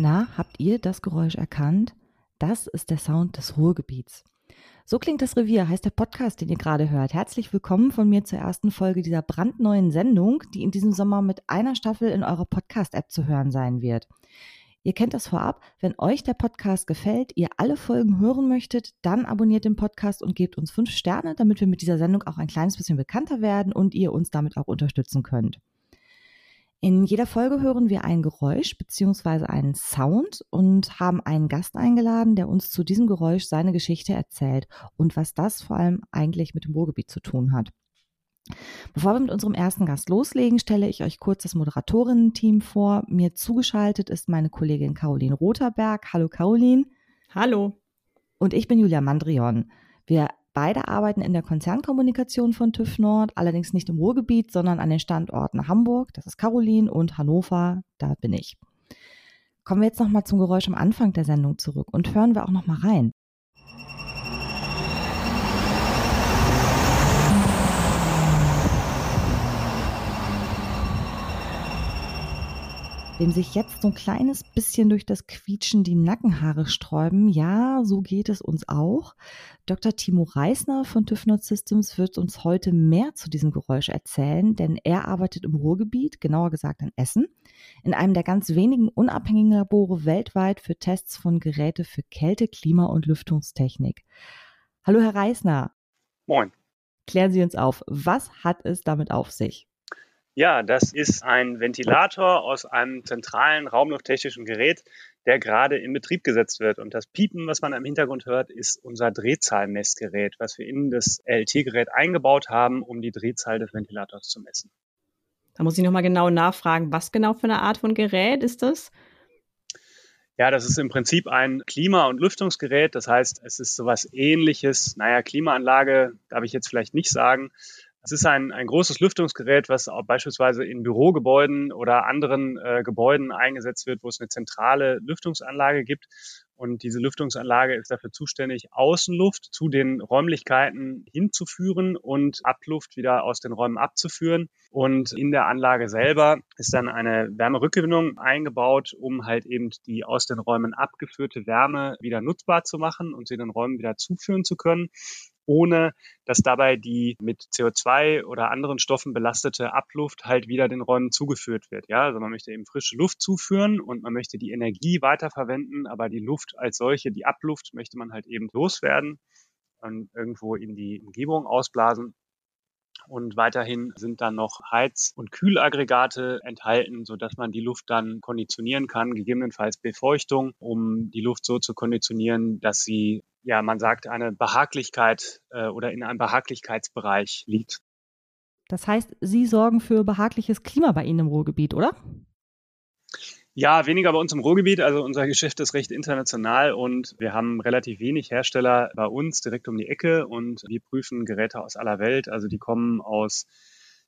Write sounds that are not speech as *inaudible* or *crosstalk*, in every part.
Na, habt ihr das Geräusch erkannt? Das ist der Sound des Ruhrgebiets. So klingt das Revier, heißt der Podcast, den ihr gerade hört. Herzlich willkommen von mir zur ersten Folge dieser brandneuen Sendung, die in diesem Sommer mit einer Staffel in eurer Podcast-App zu hören sein wird. Ihr kennt das vorab. Wenn euch der Podcast gefällt, ihr alle Folgen hören möchtet, dann abonniert den Podcast und gebt uns fünf Sterne, damit wir mit dieser Sendung auch ein kleines bisschen bekannter werden und ihr uns damit auch unterstützen könnt. In jeder Folge hören wir ein Geräusch bzw. einen Sound und haben einen Gast eingeladen, der uns zu diesem Geräusch seine Geschichte erzählt und was das vor allem eigentlich mit dem Ruhrgebiet zu tun hat. Bevor wir mit unserem ersten Gast loslegen, stelle ich euch kurz das Moderatorinnen-Team vor. Mir zugeschaltet ist meine Kollegin Caroline Rotherberg. Hallo Caroline. Hallo. Und ich bin Julia Mandrion. Wir beide arbeiten in der Konzernkommunikation von TÜV Nord, allerdings nicht im Ruhrgebiet, sondern an den Standorten Hamburg, das ist Caroline, und Hannover, da bin ich. Kommen wir jetzt nochmal zum Geräusch am Anfang der Sendung zurück und hören wir auch nochmal rein. Wem sich jetzt so ein kleines bisschen durch das Quietschen die Nackenhaare sträuben, ja, so geht es uns auch. Dr. Timo Reisner von TÜV Nord Systems wird uns heute mehr zu diesem Geräusch erzählen, denn er arbeitet im Ruhrgebiet, genauer gesagt in Essen, in einem der ganz wenigen unabhängigen Labore weltweit für Tests von Geräte für Kälte, Klima und Lüftungstechnik. Hallo, Herr Reisner. Moin. Klären Sie uns auf, was hat es damit auf sich? Ja, das ist ein Ventilator aus einem zentralen raumlufttechnischen Gerät, der gerade in Betrieb gesetzt wird. Und das Piepen, was man im Hintergrund hört, ist unser Drehzahlmessgerät, was wir in das LT-Gerät eingebaut haben, um die Drehzahl des Ventilators zu messen. Da muss ich nochmal genau nachfragen, was genau für eine Art von Gerät ist das? Ja, das ist im Prinzip ein Klima- und Lüftungsgerät. Das heißt, es ist sowas ähnliches. Naja, Klimaanlage darf ich jetzt vielleicht nicht sagen. Es ist ein, ein großes Lüftungsgerät, was auch beispielsweise in Bürogebäuden oder anderen äh, Gebäuden eingesetzt wird, wo es eine zentrale Lüftungsanlage gibt. Und diese Lüftungsanlage ist dafür zuständig, Außenluft zu den Räumlichkeiten hinzuführen und Abluft wieder aus den Räumen abzuführen. Und in der Anlage selber ist dann eine Wärmerückgewinnung eingebaut, um halt eben die aus den Räumen abgeführte Wärme wieder nutzbar zu machen und sie den Räumen wieder zuführen zu können ohne dass dabei die mit CO2 oder anderen Stoffen belastete Abluft halt wieder den Räumen zugeführt wird. Ja, also man möchte eben frische Luft zuführen und man möchte die Energie weiterverwenden, aber die Luft als solche, die Abluft möchte man halt eben loswerden und irgendwo in die Umgebung ausblasen. Und weiterhin sind dann noch Heiz- und Kühlaggregate enthalten, so dass man die Luft dann konditionieren kann, gegebenenfalls Befeuchtung, um die Luft so zu konditionieren, dass sie ja, man sagt, eine Behaglichkeit äh, oder in einem Behaglichkeitsbereich liegt. Das heißt, Sie sorgen für behagliches Klima bei Ihnen im Ruhrgebiet, oder? Ja, weniger bei uns im Ruhrgebiet. Also unser Geschäft ist recht international und wir haben relativ wenig Hersteller bei uns direkt um die Ecke und wir prüfen Geräte aus aller Welt. Also die kommen aus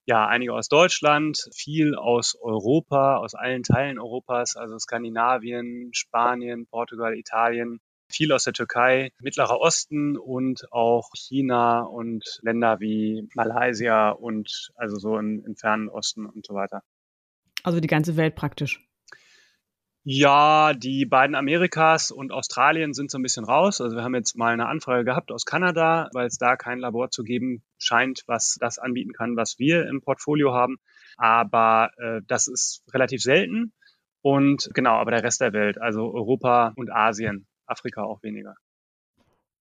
ja, einige aus Deutschland, viel aus Europa, aus allen Teilen Europas, also Skandinavien, Spanien, Portugal, Italien, viel aus der Türkei, Mittlerer Osten und auch China und Länder wie Malaysia und also so im, im fernen Osten und so weiter. Also die ganze Welt praktisch. Ja, die beiden Amerikas und Australien sind so ein bisschen raus. Also wir haben jetzt mal eine Anfrage gehabt aus Kanada, weil es da kein Labor zu geben scheint, was das anbieten kann, was wir im Portfolio haben. Aber äh, das ist relativ selten. Und genau, aber der Rest der Welt, also Europa und Asien, Afrika auch weniger.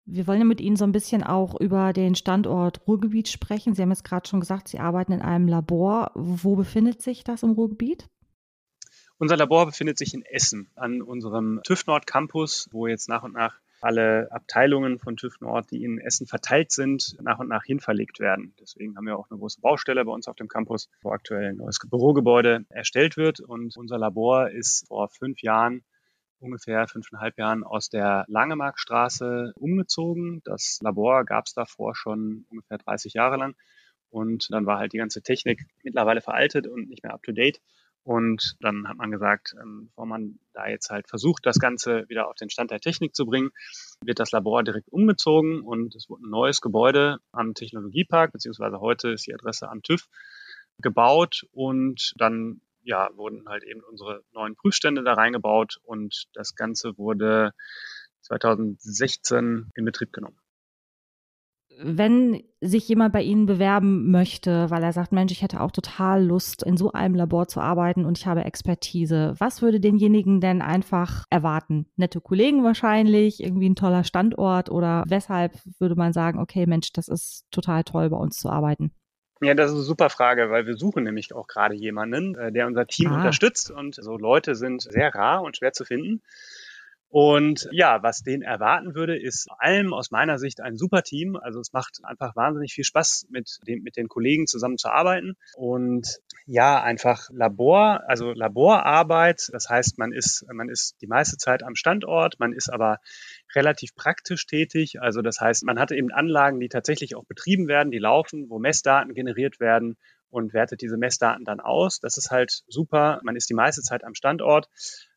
Wir wollen ja mit Ihnen so ein bisschen auch über den Standort Ruhrgebiet sprechen. Sie haben jetzt gerade schon gesagt, Sie arbeiten in einem Labor. Wo befindet sich das im Ruhrgebiet? Unser Labor befindet sich in Essen an unserem TÜV Nord Campus, wo jetzt nach und nach alle Abteilungen von TÜV Nord, die in Essen verteilt sind, nach und nach hinverlegt werden. Deswegen haben wir auch eine große Baustelle bei uns auf dem Campus, wo aktuell ein neues Bürogebäude erstellt wird. Und unser Labor ist vor fünf Jahren ungefähr fünfeinhalb Jahren aus der Langemarkstraße umgezogen. Das Labor gab es davor schon ungefähr 30 Jahre lang. Und dann war halt die ganze Technik mittlerweile veraltet und nicht mehr up-to-date. Und dann hat man gesagt, ähm, bevor man da jetzt halt versucht, das Ganze wieder auf den Stand der Technik zu bringen, wird das Labor direkt umgezogen und es wurde ein neues Gebäude am Technologiepark, beziehungsweise heute ist die Adresse am TÜV gebaut und dann ja, wurden halt eben unsere neuen Prüfstände da reingebaut und das Ganze wurde 2016 in Betrieb genommen wenn sich jemand bei Ihnen bewerben möchte, weil er sagt, Mensch, ich hätte auch total Lust, in so einem Labor zu arbeiten und ich habe Expertise, was würde denjenigen denn einfach erwarten? Nette Kollegen wahrscheinlich, irgendwie ein toller Standort oder weshalb würde man sagen, okay, Mensch, das ist total toll, bei uns zu arbeiten? Ja, das ist eine super Frage, weil wir suchen nämlich auch gerade jemanden, äh, der unser Team ah. unterstützt und so Leute sind sehr rar und schwer zu finden. Und ja, was den erwarten würde, ist vor allem aus meiner Sicht ein super Team. Also es macht einfach wahnsinnig viel Spaß, mit, dem, mit den Kollegen zusammenzuarbeiten. Und ja, einfach Labor, also Laborarbeit. Das heißt, man ist, man ist die meiste Zeit am Standort, man ist aber relativ praktisch tätig. Also das heißt, man hat eben Anlagen, die tatsächlich auch betrieben werden, die laufen, wo Messdaten generiert werden und wertet diese Messdaten dann aus. Das ist halt super. Man ist die meiste Zeit am Standort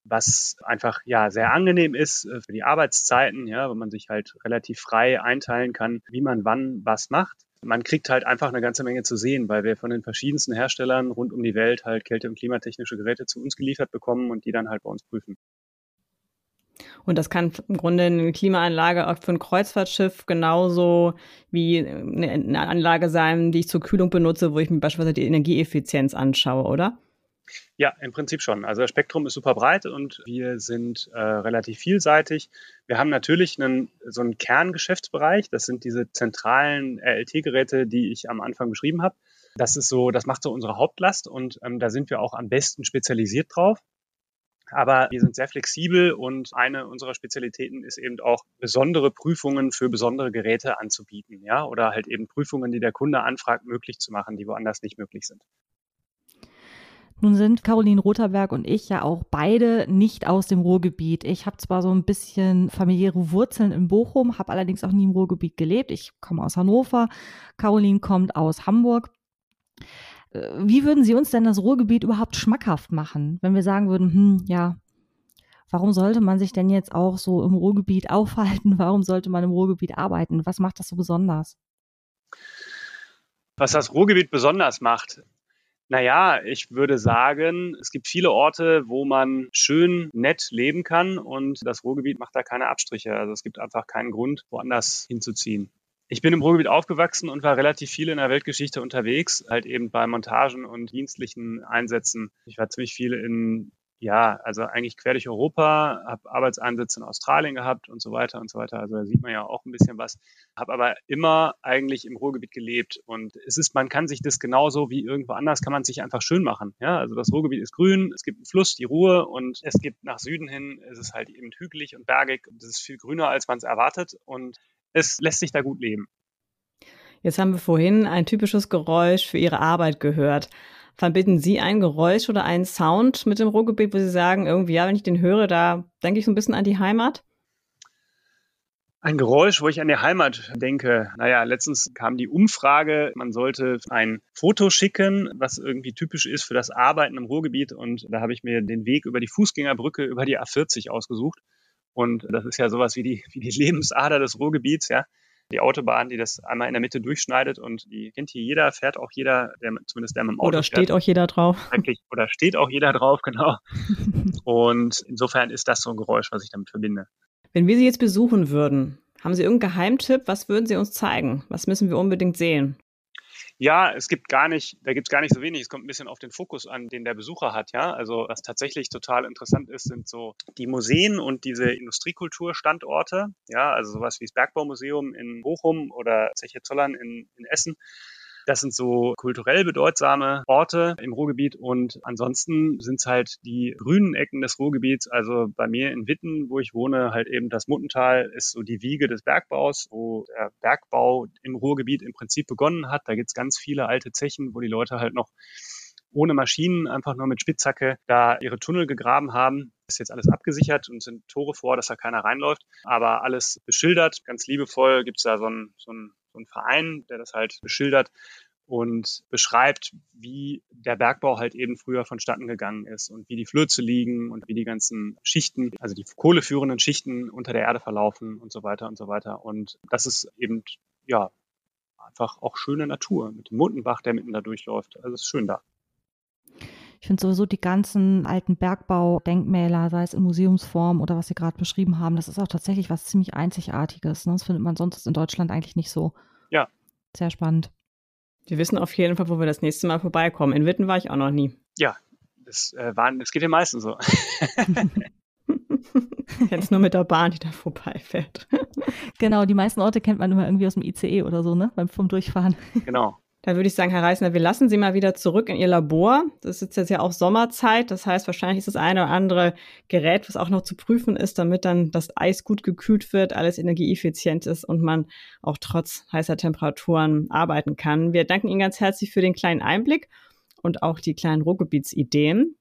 was einfach ja sehr angenehm ist äh, für die Arbeitszeiten, ja, wo man sich halt relativ frei einteilen kann, wie man wann was macht. Man kriegt halt einfach eine ganze Menge zu sehen, weil wir von den verschiedensten Herstellern rund um die Welt halt kälte- und klimatechnische Geräte zu uns geliefert bekommen und die dann halt bei uns prüfen. Und das kann im Grunde eine Klimaanlage auch für ein Kreuzfahrtschiff genauso wie eine Anlage sein, die ich zur Kühlung benutze, wo ich mir beispielsweise die Energieeffizienz anschaue, oder? Ja, im Prinzip schon. Also das Spektrum ist super breit und wir sind äh, relativ vielseitig. Wir haben natürlich einen, so einen Kerngeschäftsbereich. Das sind diese zentralen RLT-Geräte, die ich am Anfang beschrieben habe. Das ist so, das macht so unsere Hauptlast und ähm, da sind wir auch am besten spezialisiert drauf. Aber wir sind sehr flexibel und eine unserer Spezialitäten ist eben auch besondere Prüfungen für besondere Geräte anzubieten, ja, oder halt eben Prüfungen, die der Kunde anfragt, möglich zu machen, die woanders nicht möglich sind. Nun sind Caroline Rotherberg und ich ja auch beide nicht aus dem Ruhrgebiet. Ich habe zwar so ein bisschen familiäre Wurzeln in Bochum, habe allerdings auch nie im Ruhrgebiet gelebt. Ich komme aus Hannover. Caroline kommt aus Hamburg. Äh, wie würden Sie uns denn das Ruhrgebiet überhaupt schmackhaft machen, wenn wir sagen würden, hm, ja, warum sollte man sich denn jetzt auch so im Ruhrgebiet *laughs* aufhalten? Warum sollte man im Ruhrgebiet arbeiten? Was macht das so besonders? Was das Ruhrgebiet besonders macht, naja, ich würde sagen, es gibt viele Orte, wo man schön nett leben kann und das Ruhrgebiet macht da keine Abstriche. Also es gibt einfach keinen Grund, woanders hinzuziehen. Ich bin im Ruhrgebiet aufgewachsen und war relativ viel in der Weltgeschichte unterwegs, halt eben bei Montagen und dienstlichen Einsätzen. Ich war ziemlich viel in ja, also eigentlich quer durch Europa, habe Arbeitseinsätze in Australien gehabt und so weiter und so weiter. Also da sieht man ja auch ein bisschen was. Habe aber immer eigentlich im Ruhrgebiet gelebt und es ist, man kann sich das genauso wie irgendwo anders, kann man sich einfach schön machen. Ja, also das Ruhrgebiet ist grün, es gibt einen Fluss, die Ruhe und es gibt nach Süden hin, es ist halt eben hügelig und bergig und es ist viel grüner, als man es erwartet und es lässt sich da gut leben. Jetzt haben wir vorhin ein typisches Geräusch für Ihre Arbeit gehört. Verbinden Sie ein Geräusch oder einen Sound mit dem Ruhrgebiet, wo Sie sagen, irgendwie, ja, wenn ich den höre, da denke ich so ein bisschen an die Heimat? Ein Geräusch, wo ich an die Heimat denke. Naja, letztens kam die Umfrage, man sollte ein Foto schicken, was irgendwie typisch ist für das Arbeiten im Ruhrgebiet. Und da habe ich mir den Weg über die Fußgängerbrücke über die A40 ausgesucht. Und das ist ja sowas wie die, wie die Lebensader des Ruhrgebiets, ja die Autobahn, die das einmal in der Mitte durchschneidet und die kennt hier jeder, fährt auch jeder, der, zumindest der mit dem Auto Oder steht fährt. auch jeder drauf. Oder steht auch jeder drauf, *laughs* genau. *laughs* und insofern ist das so ein Geräusch, was ich damit verbinde. Wenn wir Sie jetzt besuchen würden, haben Sie irgendeinen Geheimtipp? Was würden Sie uns zeigen? Was müssen wir unbedingt sehen? Ja, es gibt gar nicht, da gibt es gar nicht so wenig. Es kommt ein bisschen auf den Fokus an, den der Besucher hat, ja. Also was tatsächlich total interessant ist, sind so die Museen und diese Industriekulturstandorte, ja, also sowas wie das Bergbaumuseum in Bochum oder Zeche Zollern in, in Essen. Das sind so kulturell bedeutsame Orte im Ruhrgebiet und ansonsten sind es halt die grünen Ecken des Ruhrgebiets. Also bei mir in Witten, wo ich wohne, halt eben das Muttental ist so die Wiege des Bergbaus, wo der Bergbau im Ruhrgebiet im Prinzip begonnen hat. Da gibt's ganz viele alte Zechen, wo die Leute halt noch ohne Maschinen, einfach nur mit Spitzhacke da ihre Tunnel gegraben haben. Ist jetzt alles abgesichert und sind Tore vor, dass da keiner reinläuft, aber alles beschildert, ganz liebevoll. Gibt's da so ein, so ein so ein Verein, der das halt beschildert und beschreibt, wie der Bergbau halt eben früher vonstatten gegangen ist und wie die Flöze liegen und wie die ganzen Schichten, also die kohleführenden Schichten unter der Erde verlaufen und so weiter und so weiter. Und das ist eben, ja, einfach auch schöne Natur mit dem Mundenbach, der mitten da durchläuft. Also es ist schön da. Ich finde sowieso die ganzen alten Bergbaudenkmäler, sei es in Museumsform oder was Sie gerade beschrieben haben, das ist auch tatsächlich was ziemlich Einzigartiges. Ne? Das findet man sonst in Deutschland eigentlich nicht so. Ja. Sehr spannend. Wir wissen auf jeden Fall, wo wir das nächste Mal vorbeikommen. In Witten war ich auch noch nie. Ja, das, äh, waren, das geht den meisten so. *laughs* Jetzt nur mit der Bahn, die da vorbeifährt. genau, die meisten Orte kennt man immer irgendwie aus dem ICE oder so, ne? Beim vom Durchfahren. Genau. Da würde ich sagen, Herr Reisner, wir lassen Sie mal wieder zurück in Ihr Labor. Das ist jetzt ja auch Sommerzeit. Das heißt, wahrscheinlich ist das eine oder andere Gerät, was auch noch zu prüfen ist, damit dann das Eis gut gekühlt wird, alles energieeffizient ist und man auch trotz heißer Temperaturen arbeiten kann. Wir danken Ihnen ganz herzlich für den kleinen Einblick und auch die kleinen Ruhrgebietsideen.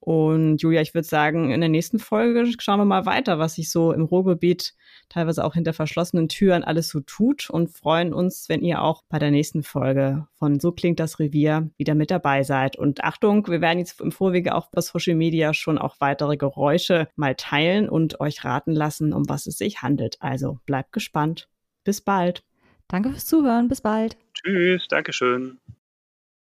Und Julia, ich würde sagen, in der nächsten Folge schauen wir mal weiter, was sich so im Ruhrgebiet teilweise auch hinter verschlossenen Türen alles so tut und freuen uns, wenn ihr auch bei der nächsten Folge von So klingt das Revier wieder mit dabei seid. Und Achtung, wir werden jetzt im Vorwege auch bei Social Media schon auch weitere Geräusche mal teilen und euch raten lassen, um was es sich handelt. Also bleibt gespannt. Bis bald. Danke fürs Zuhören. Bis bald. Tschüss. Dankeschön.